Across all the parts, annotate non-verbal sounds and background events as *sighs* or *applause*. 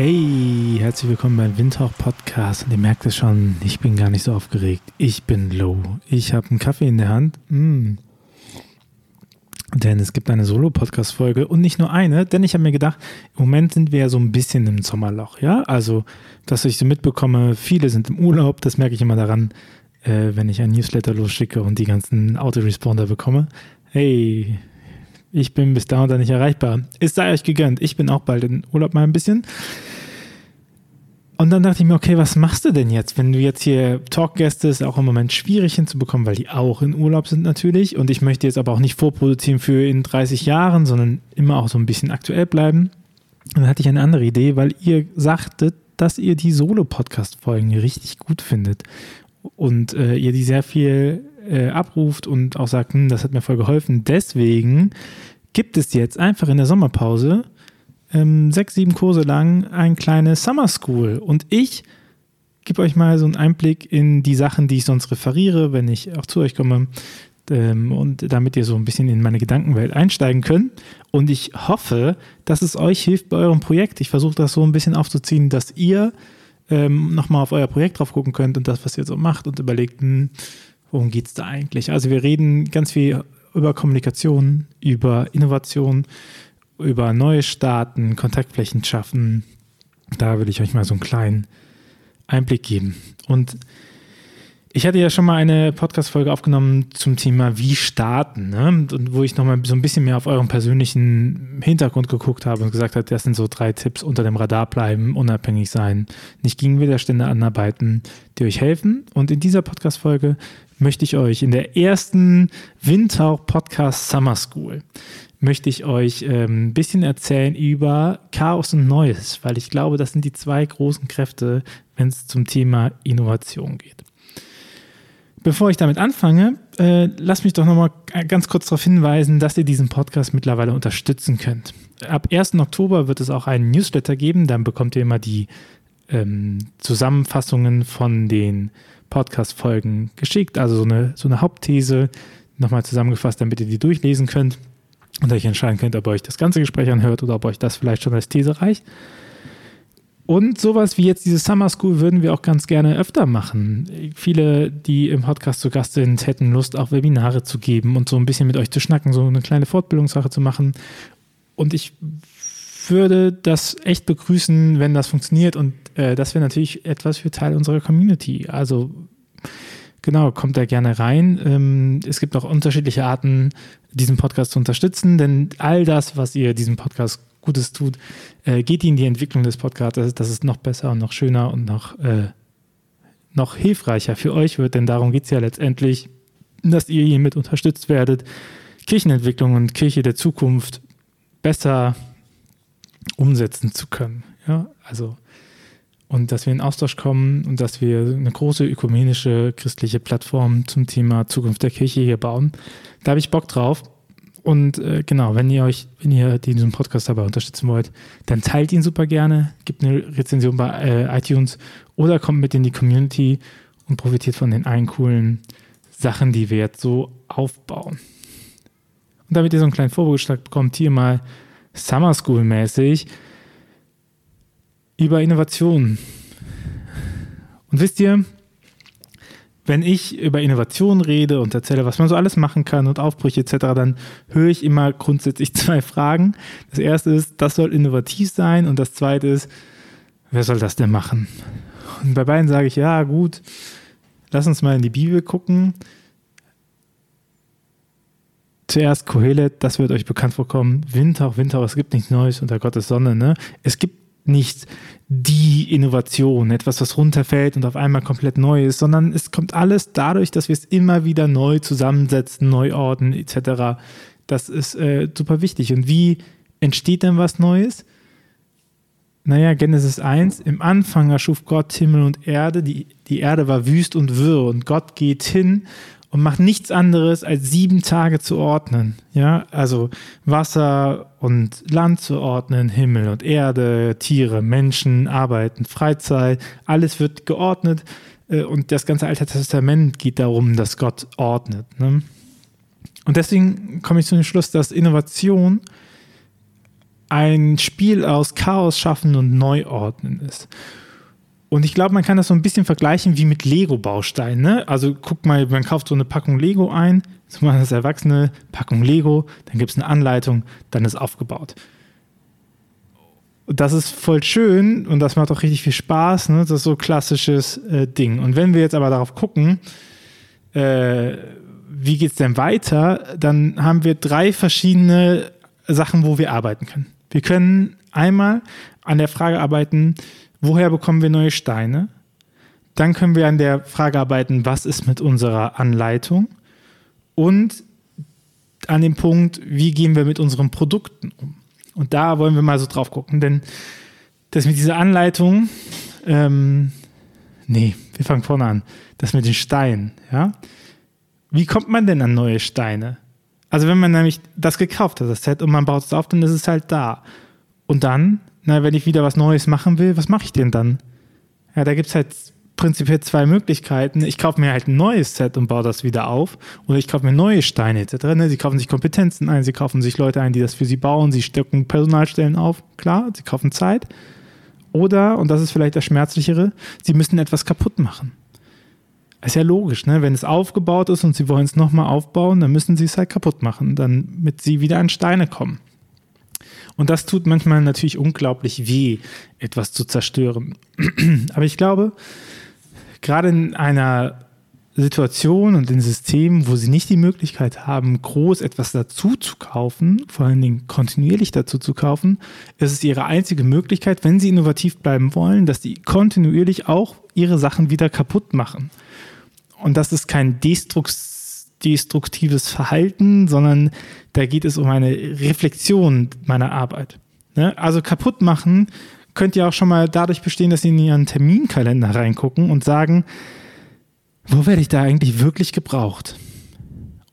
Hey, herzlich willkommen beim Windhauch Podcast. Und ihr merkt es schon, ich bin gar nicht so aufgeregt. Ich bin low. Ich habe einen Kaffee in der Hand. Mm. Denn es gibt eine Solo-Podcast-Folge und nicht nur eine, denn ich habe mir gedacht, im Moment sind wir ja so ein bisschen im Sommerloch, ja? Also, dass ich so mitbekomme, viele sind im Urlaub, das merke ich immer daran, äh, wenn ich ein Newsletter losschicke und die ganzen Autoresponder bekomme. Hey, ich bin bis da und da nicht erreichbar. Es sei euch gegönnt. Ich bin auch bald in Urlaub mal ein bisschen. Und dann dachte ich mir, okay, was machst du denn jetzt, wenn du jetzt hier Talkgäste ist auch im Moment schwierig hinzubekommen, weil die auch in Urlaub sind natürlich. Und ich möchte jetzt aber auch nicht vorproduzieren für in 30 Jahren, sondern immer auch so ein bisschen aktuell bleiben. Und dann hatte ich eine andere Idee, weil ihr sagtet, dass ihr die Solo-Podcast-Folgen richtig gut findet und äh, ihr die sehr viel äh, abruft und auch sagt, hm, das hat mir voll geholfen. Deswegen gibt es jetzt einfach in der Sommerpause ähm, sechs, sieben Kurse lang ein kleines Summer School. Und ich gebe euch mal so einen Einblick in die Sachen, die ich sonst referiere, wenn ich auch zu euch komme. Ähm, und damit ihr so ein bisschen in meine Gedankenwelt einsteigen könnt. Und ich hoffe, dass es euch hilft bei eurem Projekt. Ich versuche das so ein bisschen aufzuziehen, dass ihr ähm, nochmal auf euer Projekt drauf gucken könnt und das, was ihr so macht und überlegt, hm, worum geht es da eigentlich? Also wir reden ganz viel über Kommunikation, über Innovation, über neue Staaten, Kontaktflächen schaffen. Da will ich euch mal so einen kleinen Einblick geben. Und ich hatte ja schon mal eine Podcast-Folge aufgenommen zum Thema Wie starten, ne? und wo ich nochmal so ein bisschen mehr auf euren persönlichen Hintergrund geguckt habe und gesagt habe, das sind so drei Tipps: unter dem Radar bleiben, unabhängig sein, nicht gegen Widerstände anarbeiten, die euch helfen. Und in dieser Podcast-Folge möchte ich euch in der ersten Windtauch Podcast Summer School möchte ich euch ähm, ein bisschen erzählen über Chaos und Neues, weil ich glaube, das sind die zwei großen Kräfte, wenn es zum Thema Innovation geht. Bevor ich damit anfange, äh, lasst mich doch nochmal ganz kurz darauf hinweisen, dass ihr diesen Podcast mittlerweile unterstützen könnt. Ab 1. Oktober wird es auch einen Newsletter geben, dann bekommt ihr immer die ähm, Zusammenfassungen von den Podcast-Folgen geschickt, also so eine, so eine Hauptthese nochmal zusammengefasst, damit ihr die durchlesen könnt und euch entscheiden könnt, ob ihr euch das ganze Gespräch anhört oder ob euch das vielleicht schon als These reicht. Und sowas wie jetzt diese Summer School würden wir auch ganz gerne öfter machen. Viele, die im Podcast zu Gast sind, hätten Lust, auch Webinare zu geben und so ein bisschen mit euch zu schnacken, so eine kleine Fortbildungssache zu machen. Und ich würde das echt begrüßen, wenn das funktioniert. Und äh, das wäre natürlich etwas für Teil unserer Community. Also genau, kommt da gerne rein. Ähm, es gibt auch unterschiedliche Arten, diesen Podcast zu unterstützen, denn all das, was ihr diesem Podcast Gutes tut, äh, geht in die Entwicklung des Podcasts, dass es noch besser und noch schöner und noch, äh, noch hilfreicher für euch wird, denn darum geht es ja letztendlich, dass ihr hiermit unterstützt werdet, Kirchenentwicklung und Kirche der Zukunft besser umsetzen zu können. Ja, also und dass wir in Austausch kommen und dass wir eine große ökumenische christliche Plattform zum Thema Zukunft der Kirche hier bauen. Da habe ich Bock drauf. Und äh, genau, wenn ihr euch, wenn ihr diesen Podcast dabei unterstützen wollt, dann teilt ihn super gerne, gebt eine Rezension bei äh, iTunes oder kommt mit in die Community und profitiert von den einen coolen Sachen, die wir jetzt so aufbauen. Und damit ihr so einen kleinen Vorbegeschlag bekommt, hier mal Summer School mäßig über Innovationen. Und wisst ihr, wenn ich über Innovation rede und erzähle, was man so alles machen kann und Aufbrüche etc., dann höre ich immer grundsätzlich *laughs* zwei Fragen. Das erste ist, das soll innovativ sein und das zweite ist, wer soll das denn machen? Und bei beiden sage ich, ja gut, lass uns mal in die Bibel gucken. Zuerst Kohelet, das wird euch bekannt vorkommen. Winter, Winter, es gibt nichts Neues unter Gottes Sonne. Ne? Es gibt nicht die Innovation, etwas, was runterfällt und auf einmal komplett neu ist, sondern es kommt alles dadurch, dass wir es immer wieder neu zusammensetzen, neu ordnen etc. Das ist äh, super wichtig. Und wie entsteht denn was Neues? Naja, Genesis 1, im Anfang erschuf Gott Himmel und Erde, die, die Erde war wüst und wirr und Gott geht hin und macht nichts anderes, als sieben Tage zu ordnen. Ja, also Wasser und Land zu ordnen, Himmel und Erde, Tiere, Menschen, Arbeiten, Freizeit, alles wird geordnet. Äh, und das ganze Alte Testament geht darum, dass Gott ordnet. Ne? Und deswegen komme ich zu dem Schluss, dass Innovation ein Spiel aus Chaos schaffen und Neuordnen ist. Und ich glaube, man kann das so ein bisschen vergleichen wie mit Lego-Bausteinen. Ne? Also guck mal, man kauft so eine Packung Lego ein, zum Beispiel das Erwachsene, Packung Lego, dann gibt es eine Anleitung, dann ist aufgebaut. Das ist voll schön und das macht auch richtig viel Spaß. Ne? Das ist so ein klassisches äh, Ding. Und wenn wir jetzt aber darauf gucken, äh, wie geht es denn weiter, dann haben wir drei verschiedene Sachen, wo wir arbeiten können. Wir können einmal an der Frage arbeiten, woher bekommen wir neue Steine? Dann können wir an der Frage arbeiten, was ist mit unserer Anleitung? Und an dem Punkt, wie gehen wir mit unseren Produkten um? Und da wollen wir mal so drauf gucken, denn das mit dieser Anleitung, ähm, nee, wir fangen vorne an. Das mit den Steinen, ja. Wie kommt man denn an neue Steine? Also wenn man nämlich das gekauft hat, das Set, und man baut es auf, dann ist es halt da. Und dann, na, wenn ich wieder was Neues machen will, was mache ich denn dann? Ja, da gibt es halt prinzipiell zwei Möglichkeiten. Ich kaufe mir halt ein neues Set und baue das wieder auf. Oder ich kaufe mir neue Steine etc. Ne? Sie kaufen sich Kompetenzen ein, sie kaufen sich Leute ein, die das für sie bauen, sie stecken Personalstellen auf. Klar, sie kaufen Zeit. Oder, und das ist vielleicht das Schmerzlichere, sie müssen etwas kaputt machen. Ist ja logisch, ne? Wenn es aufgebaut ist und sie wollen es nochmal aufbauen, dann müssen sie es halt kaputt machen, damit sie wieder an Steine kommen. Und das tut manchmal natürlich unglaublich weh, etwas zu zerstören. *clears throat* Aber ich glaube, gerade in einer Situation und in Systemen, wo sie nicht die Möglichkeit haben, groß etwas dazu zu kaufen, vor allen Dingen kontinuierlich dazu zu kaufen, ist es ihre einzige Möglichkeit, wenn sie innovativ bleiben wollen, dass sie kontinuierlich auch ihre Sachen wieder kaputt machen. Und das ist kein destruktives Verhalten, sondern da geht es um eine Reflexion meiner Arbeit. Ne? Also kaputt machen könnt ihr auch schon mal dadurch bestehen, dass Sie in Ihren Terminkalender reingucken und sagen, wo werde ich da eigentlich wirklich gebraucht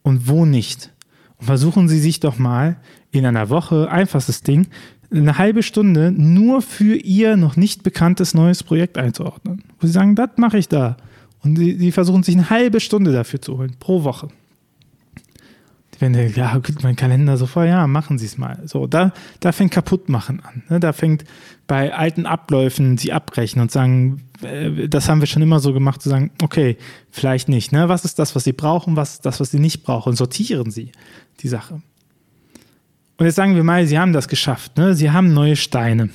und wo nicht. Und versuchen Sie sich doch mal in einer Woche, einfachstes Ding, eine halbe Stunde nur für Ihr noch nicht bekanntes neues Projekt einzuordnen. Wo Sie sagen, das mache ich da. Und sie, sie, versuchen sich eine halbe Stunde dafür zu holen, pro Woche. Wenn der, ja, mein Kalender so vor, ja, machen Sie es mal. So, da, da fängt Kaputtmachen an. Ne? Da fängt bei alten Abläufen sie abbrechen und sagen, äh, das haben wir schon immer so gemacht, zu sagen, okay, vielleicht nicht. Ne? Was ist das, was Sie brauchen, was ist das, was Sie nicht brauchen? Und sortieren Sie die Sache. Und jetzt sagen wir mal, Sie haben das geschafft. Ne? Sie haben neue Steine.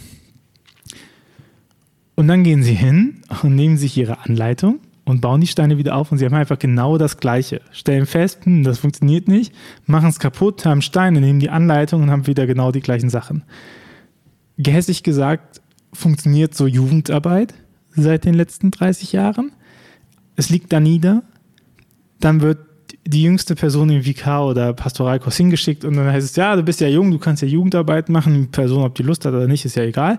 Und dann gehen Sie hin und nehmen sich Ihre Anleitung und bauen die Steine wieder auf und sie haben einfach genau das Gleiche. Stellen fest, hm, das funktioniert nicht, machen es kaputt, haben Steine, nehmen die Anleitung und haben wieder genau die gleichen Sachen. Gehässig gesagt, funktioniert so Jugendarbeit seit den letzten 30 Jahren. Es liegt da nieder, dann wird die jüngste Person im VK oder Pastoralkurs hingeschickt und dann heißt es, ja, du bist ja jung, du kannst ja Jugendarbeit machen, die Person, ob die Lust hat oder nicht, ist ja egal.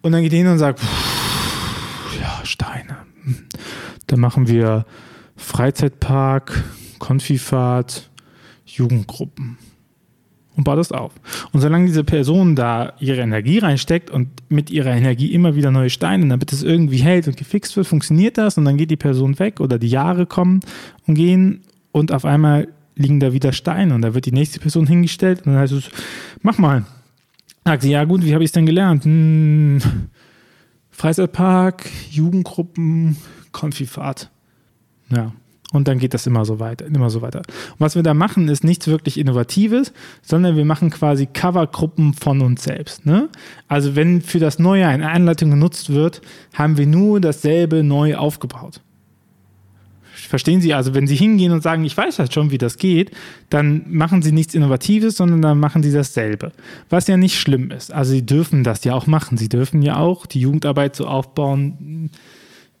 Und dann geht die hin und sagt, ja, Steine. Da machen wir Freizeitpark, Konfifahrt, Jugendgruppen und baut das auf. Und solange diese Person da ihre Energie reinsteckt und mit ihrer Energie immer wieder neue Steine, damit es irgendwie hält und gefixt wird, funktioniert das und dann geht die Person weg oder die Jahre kommen und gehen und auf einmal liegen da wieder Steine und da wird die nächste Person hingestellt und dann heißt es, mach mal. Sagt sie, ja gut, wie habe ich es denn gelernt? Hm, Freizeitpark, Jugendgruppen, Konfifahrt. Ja. Und dann geht das immer so weiter, immer so weiter. Und was wir da machen, ist nichts wirklich Innovatives, sondern wir machen quasi Covergruppen von uns selbst. Ne? Also wenn für das Neue eine Anleitung genutzt wird, haben wir nur dasselbe neu aufgebaut. Verstehen Sie also, wenn Sie hingehen und sagen, ich weiß halt schon, wie das geht, dann machen Sie nichts Innovatives, sondern dann machen Sie dasselbe. Was ja nicht schlimm ist. Also Sie dürfen das ja auch machen. Sie dürfen ja auch die Jugendarbeit so aufbauen,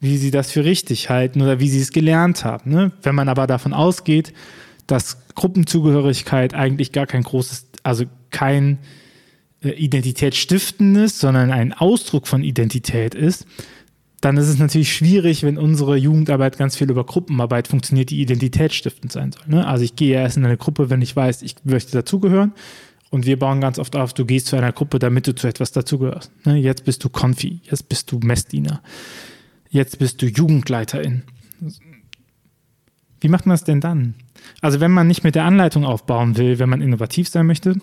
wie sie das für richtig halten oder wie sie es gelernt haben. Ne? Wenn man aber davon ausgeht, dass Gruppenzugehörigkeit eigentlich gar kein großes, also kein äh, identitätsstiftendes, sondern ein Ausdruck von Identität ist, dann ist es natürlich schwierig, wenn unsere Jugendarbeit ganz viel über Gruppenarbeit funktioniert, die identitätsstiftend sein soll. Ne? Also ich gehe erst in eine Gruppe, wenn ich weiß, ich möchte dazugehören. Und wir bauen ganz oft auf, du gehst zu einer Gruppe, damit du zu etwas dazugehörst. Ne? Jetzt bist du Konfi, jetzt bist du Messdiener jetzt bist du Jugendleiterin. Wie macht man das denn dann? Also wenn man nicht mit der Anleitung aufbauen will, wenn man innovativ sein möchte,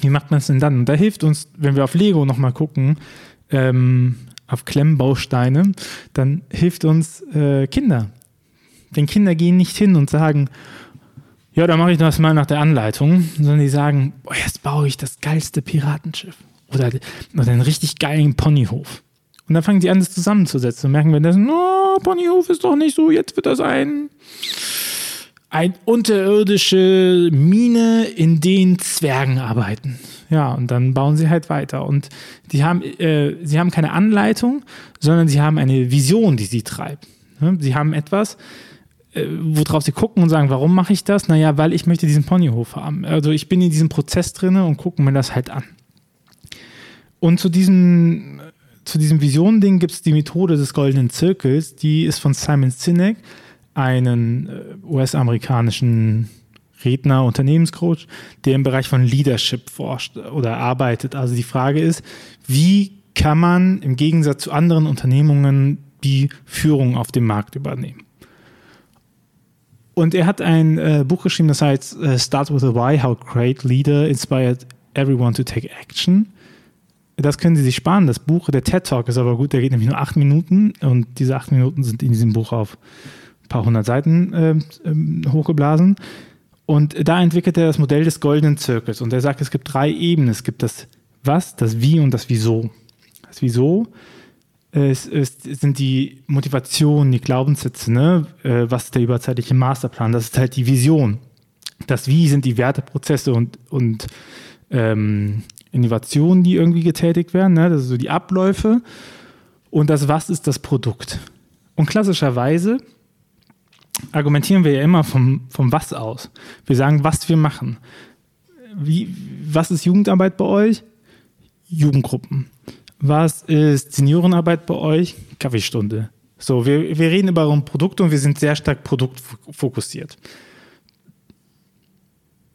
Wie macht man es denn dann? Und da hilft uns, wenn wir auf Lego nochmal gucken, ähm, auf Klemmbausteine, dann hilft uns äh, Kinder. Denn Kinder gehen nicht hin und sagen, ja, dann mache ich das mal nach der Anleitung, sondern die sagen, boah, jetzt baue ich das geilste Piratenschiff oder, oder einen richtig geilen Ponyhof. Und dann fangen sie an, das zusammenzusetzen und merken wir, das, oh, Ponyhof ist doch nicht so, jetzt wird das ein, ein unterirdische Mine, in denen Zwergen arbeiten. Ja, und dann bauen sie halt weiter. Und die haben, äh, sie haben keine Anleitung, sondern sie haben eine Vision, die sie treibt. Sie haben etwas, äh, worauf sie gucken und sagen, warum mache ich das? Naja, weil ich möchte diesen Ponyhof haben. Also ich bin in diesem Prozess drin und gucke mir das halt an. Und zu diesem zu diesem Vision-Ding gibt es die Methode des goldenen Zirkels, die ist von Simon Sinek, einen äh, US-amerikanischen Redner, Unternehmenscoach, der im Bereich von Leadership forscht oder arbeitet. Also die Frage ist, wie kann man im Gegensatz zu anderen Unternehmungen die Führung auf dem Markt übernehmen? Und er hat ein äh, Buch geschrieben, das heißt äh, Start with a Why, How Great Leader Inspired Everyone to Take Action. Das können Sie sich sparen. Das Buch, der TED Talk ist aber gut, der geht nämlich nur acht Minuten und diese acht Minuten sind in diesem Buch auf ein paar hundert Seiten äh, hochgeblasen. Und da entwickelt er das Modell des goldenen Zirkels und er sagt, es gibt drei Ebenen. Es gibt das Was, das Wie und das Wieso. Das Wieso ist, ist, sind die Motivationen, die Glaubenssätze, ne? Äh, was ist der überzeitliche Masterplan? Das ist halt die Vision. Das Wie sind die Werteprozesse und, und ähm, Innovationen, die irgendwie getätigt werden, ne? das sind so die Abläufe. Und das Was ist das Produkt? Und klassischerweise argumentieren wir ja immer vom, vom Was aus. Wir sagen, was wir machen. Wie, was ist Jugendarbeit bei euch? Jugendgruppen. Was ist Seniorenarbeit bei euch? Kaffeestunde. So, wir, wir reden über ein Produkt und wir sind sehr stark produktfokussiert.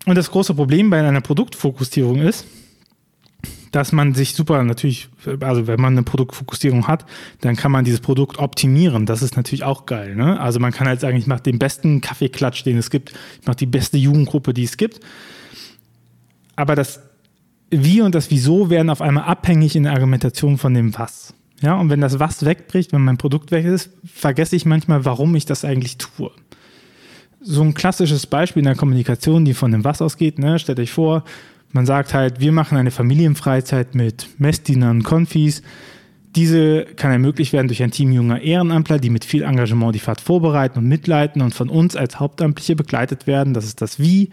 Und das große Problem bei einer Produktfokussierung ist, dass man sich super natürlich, also wenn man eine Produktfokussierung hat, dann kann man dieses Produkt optimieren. Das ist natürlich auch geil. Ne? Also man kann halt sagen, ich mache den besten Kaffeeklatsch, den es gibt. Ich mache die beste Jugendgruppe, die es gibt. Aber das Wie und das Wieso werden auf einmal abhängig in der Argumentation von dem Was. Ja, und wenn das Was wegbricht, wenn mein Produkt weg ist, vergesse ich manchmal, warum ich das eigentlich tue. So ein klassisches Beispiel in der Kommunikation, die von dem Was ausgeht, ne? stellt euch vor, man sagt halt, wir machen eine Familienfreizeit mit Messdienern, Konfis. Diese kann ermöglicht werden durch ein Team junger Ehrenamtler, die mit viel Engagement die Fahrt vorbereiten und mitleiten und von uns als Hauptamtliche begleitet werden. Das ist das Wie.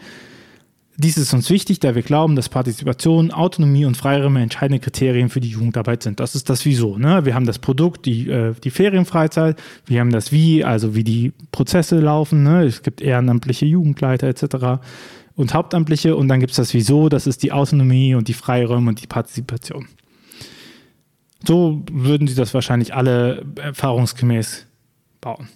Dies ist uns wichtig, da wir glauben, dass Partizipation, Autonomie und Freiräume entscheidende Kriterien für die Jugendarbeit sind. Das ist das Wieso. Ne? Wir haben das Produkt, die, äh, die Ferienfreizeit, wir haben das Wie, also wie die Prozesse laufen. Ne? Es gibt ehrenamtliche Jugendleiter etc und Hauptamtliche und dann gibt es das Wieso, das ist die Autonomie und die Freiräume und die Partizipation. So würden sie das wahrscheinlich alle erfahrungsgemäß bauen.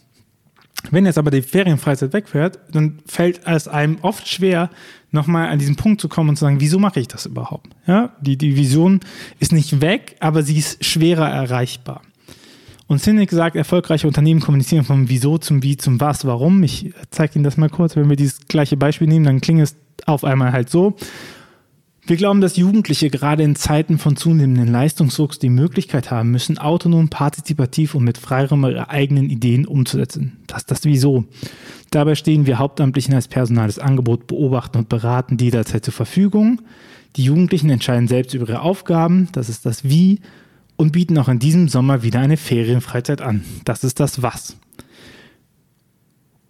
Wenn jetzt aber die Ferienfreizeit wegfährt, dann fällt es einem oft schwer, nochmal an diesen Punkt zu kommen und zu sagen, wieso mache ich das überhaupt? Ja, die, die Vision ist nicht weg, aber sie ist schwerer erreichbar. Und Cynic sagt, erfolgreiche Unternehmen kommunizieren vom Wieso zum Wie zum Was, warum. Ich zeige Ihnen das mal kurz. Wenn wir dieses gleiche Beispiel nehmen, dann klingt es auf einmal halt so. Wir glauben, dass Jugendliche gerade in Zeiten von zunehmenden Leistungsdrucks die Möglichkeit haben müssen, autonom, partizipativ und mit Freiraum ihre eigenen Ideen umzusetzen. Das ist das Wieso. Dabei stehen wir Hauptamtlichen als personales Angebot, beobachten und beraten jederzeit zur Verfügung. Die Jugendlichen entscheiden selbst über ihre Aufgaben. Das ist das Wie und bieten auch in diesem Sommer wieder eine Ferienfreizeit an. Das ist das Was.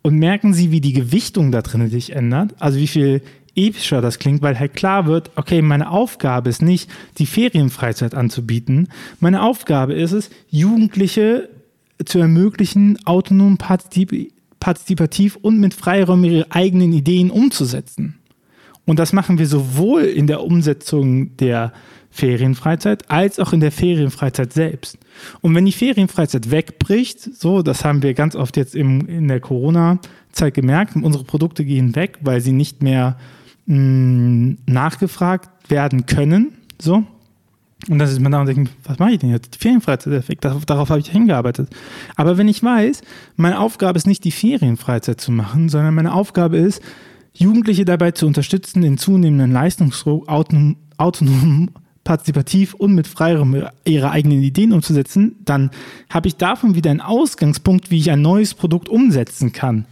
Und merken Sie, wie die Gewichtung da drin sich ändert? Also wie viel epischer das klingt, weil halt klar wird, okay, meine Aufgabe ist nicht, die Ferienfreizeit anzubieten. Meine Aufgabe ist es, Jugendliche zu ermöglichen, autonom, partizipativ und mit Freiraum ihre eigenen Ideen umzusetzen. Und das machen wir sowohl in der Umsetzung der Ferienfreizeit als auch in der Ferienfreizeit selbst. Und wenn die Ferienfreizeit wegbricht, so, das haben wir ganz oft jetzt im, in der Corona-Zeit gemerkt, unsere Produkte gehen weg, weil sie nicht mehr mh, mm, nachgefragt werden können, so. Und dann ist man da und denkt, was mache ich denn jetzt? Die Ferienfreizeit ist weg, darauf, darauf habe ich hingearbeitet. Aber wenn ich weiß, meine Aufgabe ist nicht die Ferienfreizeit zu machen, sondern meine Aufgabe ist, Jugendliche dabei zu unterstützen, den zunehmenden Leistungsdruck autonom, partizipativ und mit Freiraum ihre eigenen Ideen umzusetzen, dann habe ich davon wieder einen Ausgangspunkt, wie ich ein neues Produkt umsetzen kann.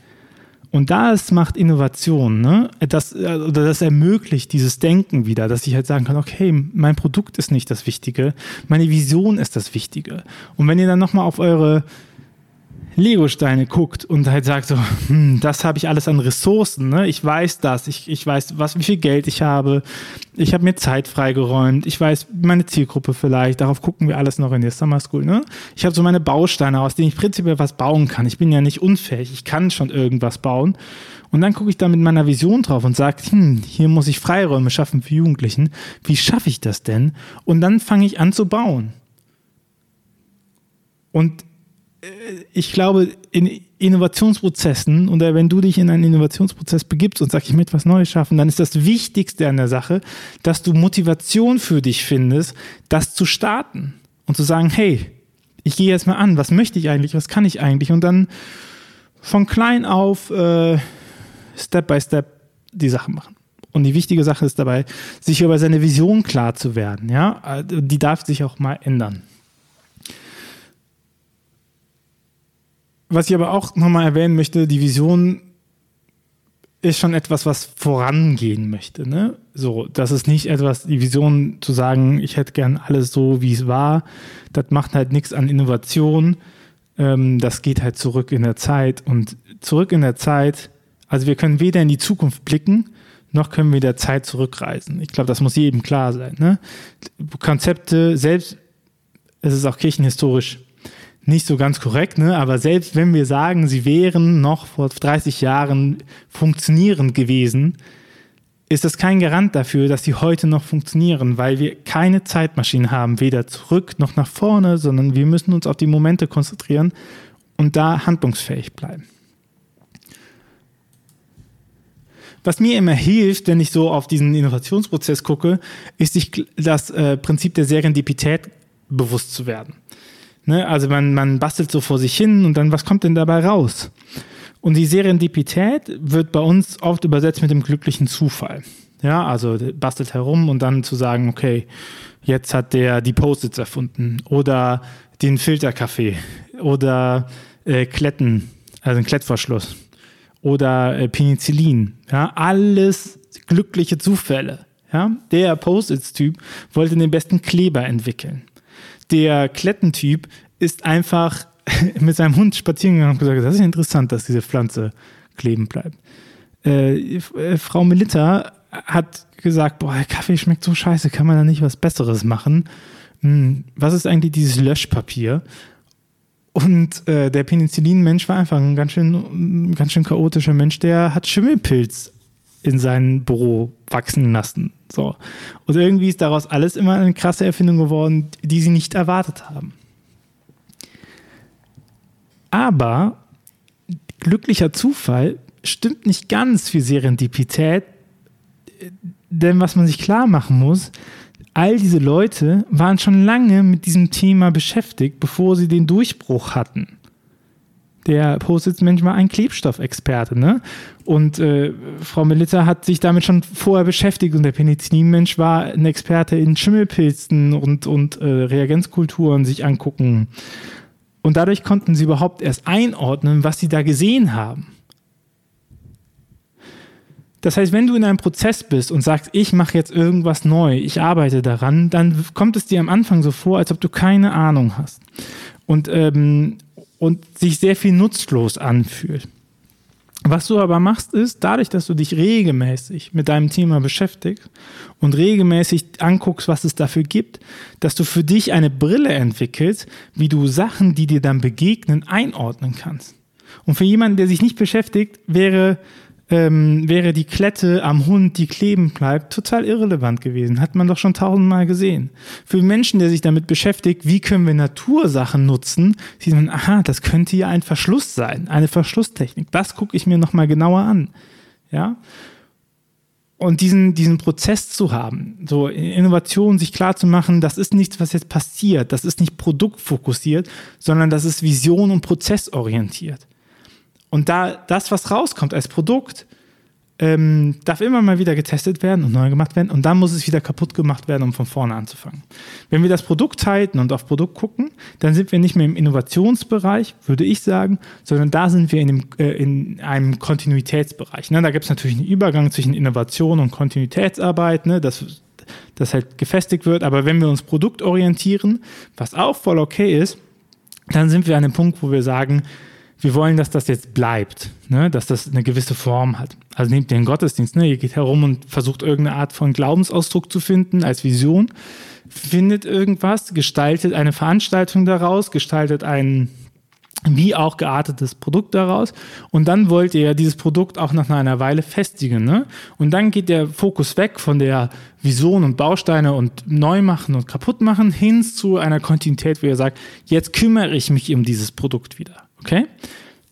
Und das macht Innovation, ne? Das, oder das ermöglicht dieses Denken wieder, dass ich halt sagen kann, okay, mein Produkt ist nicht das Wichtige, meine Vision ist das Wichtige. Und wenn ihr dann nochmal auf eure Lego-Steine guckt und halt sagt so, hm, das habe ich alles an Ressourcen, ne? ich weiß das, ich, ich weiß, was, wie viel Geld ich habe, ich habe mir Zeit freigeräumt, ich weiß meine Zielgruppe vielleicht, darauf gucken wir alles noch in der Summer School. Ne? Ich habe so meine Bausteine, aus denen ich prinzipiell was bauen kann. Ich bin ja nicht unfähig, ich kann schon irgendwas bauen. Und dann gucke ich da mit meiner Vision drauf und sage, hm, hier muss ich Freiräume schaffen für Jugendlichen. Wie schaffe ich das denn? Und dann fange ich an zu bauen. Und ich glaube, in Innovationsprozessen oder wenn du dich in einen Innovationsprozess begibst und sagst, ich möchte was Neues schaffen, dann ist das Wichtigste an der Sache, dass du Motivation für dich findest, das zu starten und zu sagen, hey, ich gehe jetzt mal an, was möchte ich eigentlich, was kann ich eigentlich und dann von klein auf äh, Step by Step die Sachen machen. Und die wichtige Sache ist dabei, sich über seine Vision klar zu werden. Ja, die darf sich auch mal ändern. Was ich aber auch nochmal erwähnen möchte, die Vision ist schon etwas, was vorangehen möchte. Ne? So, das ist nicht etwas, die Vision zu sagen, ich hätte gern alles so, wie es war. Das macht halt nichts an Innovation. Ähm, das geht halt zurück in der Zeit. Und zurück in der Zeit, also wir können weder in die Zukunft blicken, noch können wir der Zeit zurückreisen. Ich glaube, das muss jedem klar sein. Ne? Konzepte, selbst, es ist auch kirchenhistorisch nicht so ganz korrekt, ne? aber selbst wenn wir sagen, sie wären noch vor 30 Jahren funktionierend gewesen, ist das kein Garant dafür, dass sie heute noch funktionieren, weil wir keine Zeitmaschine haben, weder zurück noch nach vorne, sondern wir müssen uns auf die Momente konzentrieren und da handlungsfähig bleiben. Was mir immer hilft, wenn ich so auf diesen Innovationsprozess gucke, ist sich das äh, Prinzip der Serendipität bewusst zu werden. Ne? Also man, man bastelt so vor sich hin und dann, was kommt denn dabei raus? Und die Serendipität wird bei uns oft übersetzt mit dem glücklichen Zufall. Ja, also bastelt herum und dann zu sagen, okay, jetzt hat der die Post-its erfunden oder den Filterkaffee oder äh, Kletten, also ein Klettverschluss oder äh, Penicillin. Ja, alles glückliche Zufälle. Ja, der Post-its-Typ wollte den besten Kleber entwickeln der Klettentyp ist einfach *laughs* mit seinem Hund spazieren gegangen und gesagt, das ist interessant, dass diese Pflanze kleben bleibt. Äh, äh, Frau Melitta hat gesagt, boah, der Kaffee schmeckt so scheiße, kann man da nicht was Besseres machen? Hm, was ist eigentlich dieses Löschpapier? Und äh, der Penicillin-Mensch war einfach ein ganz schön, ganz schön chaotischer Mensch, der hat Schimmelpilz in sein Büro wachsen lassen. So. Und irgendwie ist daraus alles immer eine krasse Erfindung geworden, die sie nicht erwartet haben. Aber glücklicher Zufall stimmt nicht ganz für Serendipität, denn was man sich klar machen muss, all diese Leute waren schon lange mit diesem Thema beschäftigt, bevor sie den Durchbruch hatten der Post-its-Mensch war ein Klebstoffexperte. Ne? Und äh, Frau Melita hat sich damit schon vorher beschäftigt und der Penicillin-Mensch war ein Experte in Schimmelpilzen und, und äh, Reagenzkulturen sich angucken. Und dadurch konnten sie überhaupt erst einordnen, was sie da gesehen haben. Das heißt, wenn du in einem Prozess bist und sagst, ich mache jetzt irgendwas neu, ich arbeite daran, dann kommt es dir am Anfang so vor, als ob du keine Ahnung hast. Und ähm, und sich sehr viel nutzlos anfühlt. Was du aber machst, ist, dadurch, dass du dich regelmäßig mit deinem Thema beschäftigst und regelmäßig anguckst, was es dafür gibt, dass du für dich eine Brille entwickelst, wie du Sachen, die dir dann begegnen, einordnen kannst. Und für jemanden, der sich nicht beschäftigt, wäre ähm, wäre die Klette am Hund, die kleben bleibt, total irrelevant gewesen. Hat man doch schon tausendmal gesehen. Für Menschen, der sich damit beschäftigt, wie können wir Natursachen nutzen, sieht man, aha, das könnte ja ein Verschluss sein, eine Verschlusstechnik. Das gucke ich mir nochmal genauer an. Ja. Und diesen, diesen Prozess zu haben, so Innovation sich klar zu machen, das ist nichts, was jetzt passiert, das ist nicht produktfokussiert, sondern das ist vision- und prozessorientiert. Und da das, was rauskommt als Produkt, ähm, darf immer mal wieder getestet werden und neu gemacht werden und dann muss es wieder kaputt gemacht werden, um von vorne anzufangen. Wenn wir das Produkt halten und auf Produkt gucken, dann sind wir nicht mehr im Innovationsbereich, würde ich sagen, sondern da sind wir in, dem, äh, in einem Kontinuitätsbereich. Ne? Da gibt es natürlich einen Übergang zwischen Innovation und Kontinuitätsarbeit, ne? dass das halt gefestigt wird. Aber wenn wir uns produktorientieren, was auch voll okay ist, dann sind wir an dem Punkt, wo wir sagen, wir wollen, dass das jetzt bleibt, ne? dass das eine gewisse Form hat. Also nehmt den Gottesdienst, ne? ihr geht herum und versucht irgendeine Art von Glaubensausdruck zu finden als Vision, findet irgendwas, gestaltet eine Veranstaltung daraus, gestaltet ein wie auch geartetes Produkt daraus. Und dann wollt ihr dieses Produkt auch nach einer Weile festigen. Ne? Und dann geht der Fokus weg von der Vision und Bausteine und neu machen und kaputt machen hin zu einer Kontinuität, wo ihr sagt, jetzt kümmere ich mich um dieses Produkt wieder. Okay?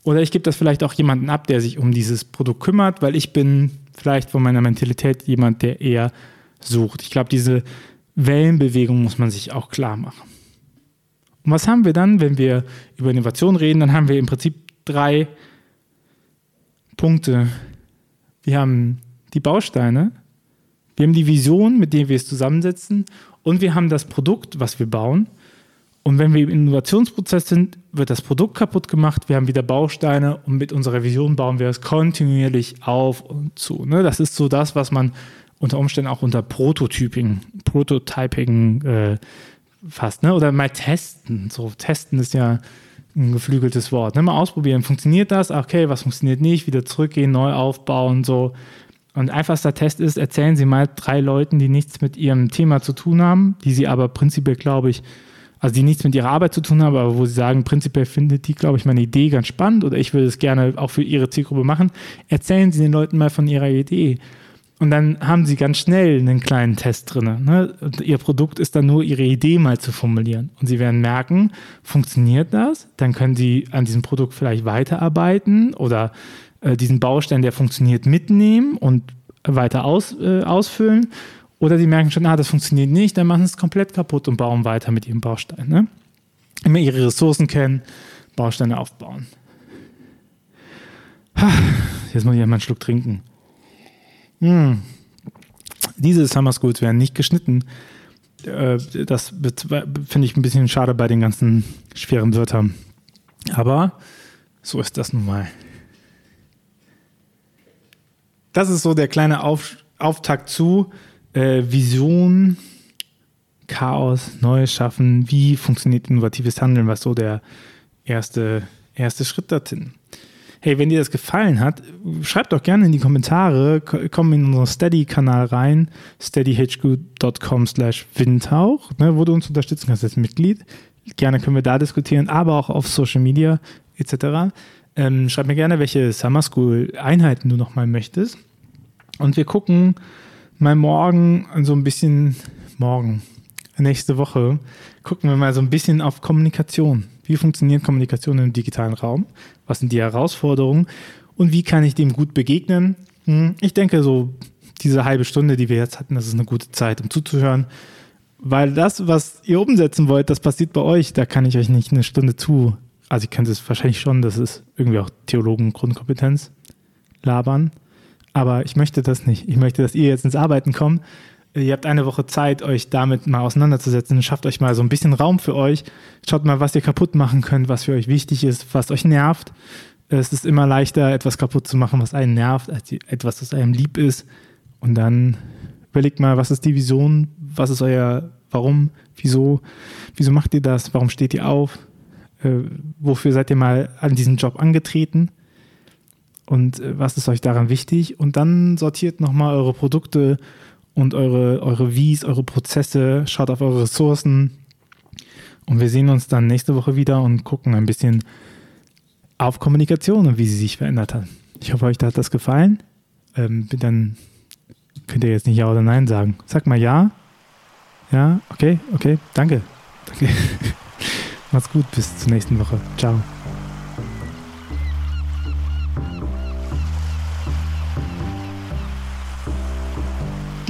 Oder ich gebe das vielleicht auch jemanden ab, der sich um dieses Produkt kümmert, weil ich bin vielleicht von meiner Mentalität jemand, der eher sucht. Ich glaube, diese Wellenbewegung muss man sich auch klar machen. Und was haben wir dann, wenn wir über Innovation reden? Dann haben wir im Prinzip drei Punkte. Wir haben die Bausteine, wir haben die Vision, mit der wir es zusammensetzen und wir haben das Produkt, was wir bauen. Und wenn wir im Innovationsprozess sind, wird das Produkt kaputt gemacht, wir haben wieder Bausteine und mit unserer Vision bauen wir es kontinuierlich auf und zu. Ne? Das ist so das, was man unter Umständen auch unter Prototyping, Prototyping äh, fasst. Ne? Oder mal testen. So testen ist ja ein geflügeltes Wort. Ne? Mal ausprobieren, funktioniert das? Okay, was funktioniert nicht? Wieder zurückgehen, neu aufbauen, so. Und einfachster Test ist, erzählen Sie mal drei Leuten, die nichts mit Ihrem Thema zu tun haben, die Sie aber prinzipiell, glaube ich, also die nichts mit ihrer Arbeit zu tun haben, aber wo sie sagen, prinzipiell findet die, glaube ich, meine Idee ganz spannend oder ich würde es gerne auch für ihre Zielgruppe machen, erzählen sie den Leuten mal von ihrer Idee. Und dann haben sie ganz schnell einen kleinen Test drin. Ne? ihr Produkt ist dann nur ihre Idee mal zu formulieren. Und sie werden merken, funktioniert das? Dann können sie an diesem Produkt vielleicht weiterarbeiten oder äh, diesen Baustein, der funktioniert, mitnehmen und weiter aus, äh, ausfüllen. Oder die merken schon, ah, das funktioniert nicht, dann machen sie es komplett kaputt und bauen weiter mit ihrem Baustein. Ne? Immer ihre Ressourcen kennen, Bausteine aufbauen. *sighs* Jetzt muss ich einmal einen Schluck trinken. Hm. Diese Summer Schools werden nicht geschnitten. Äh, das finde ich ein bisschen schade bei den ganzen schweren Wörtern. Aber so ist das nun mal. Das ist so der kleine Auf Auftakt zu äh, Vision, Chaos, Neues schaffen, wie funktioniert innovatives Handeln, was so der erste, erste Schritt dorthin. Hey, wenn dir das gefallen hat, schreib doch gerne in die Kommentare, komm in unseren Steady-Kanal rein, steadyhq.com slash windhauch, ne, wo du uns unterstützen kannst als Mitglied. Gerne können wir da diskutieren, aber auch auf Social Media etc. Ähm, schreib mir gerne, welche Summer School Einheiten du nochmal möchtest. Und wir gucken, mal morgen so ein bisschen, morgen, nächste Woche, gucken wir mal so ein bisschen auf Kommunikation. Wie funktioniert Kommunikation im digitalen Raum? Was sind die Herausforderungen? Und wie kann ich dem gut begegnen? Hm, ich denke, so diese halbe Stunde, die wir jetzt hatten, das ist eine gute Zeit, um zuzuhören. Weil das, was ihr umsetzen wollt, das passiert bei euch. Da kann ich euch nicht eine Stunde zu. Also, ich könnte es wahrscheinlich schon, das ist irgendwie auch Theologen-Grundkompetenz labern. Aber ich möchte das nicht. Ich möchte, dass ihr jetzt ins Arbeiten kommt. Ihr habt eine Woche Zeit, euch damit mal auseinanderzusetzen. Schafft euch mal so ein bisschen Raum für euch. Schaut mal, was ihr kaputt machen könnt, was für euch wichtig ist, was euch nervt. Es ist immer leichter, etwas kaputt zu machen, was einen nervt, als etwas, was einem lieb ist. Und dann überlegt mal, was ist die Vision? Was ist euer Warum? Wieso? Wieso macht ihr das? Warum steht ihr auf? Äh, wofür seid ihr mal an diesen Job angetreten? Und äh, was ist euch daran wichtig und dann sortiert nochmal eure Produkte und eure, eure Wies, eure Prozesse, schaut auf eure Ressourcen und wir sehen uns dann nächste Woche wieder und gucken ein bisschen auf Kommunikation und wie sie sich verändert hat. Ich hoffe, euch hat das gefallen. Ähm, dann könnt ihr jetzt nicht Ja oder Nein sagen. Sag mal Ja. Ja, okay, okay, danke. *laughs* Danke. Macht's gut, bis zur nächsten Woche. Ciao.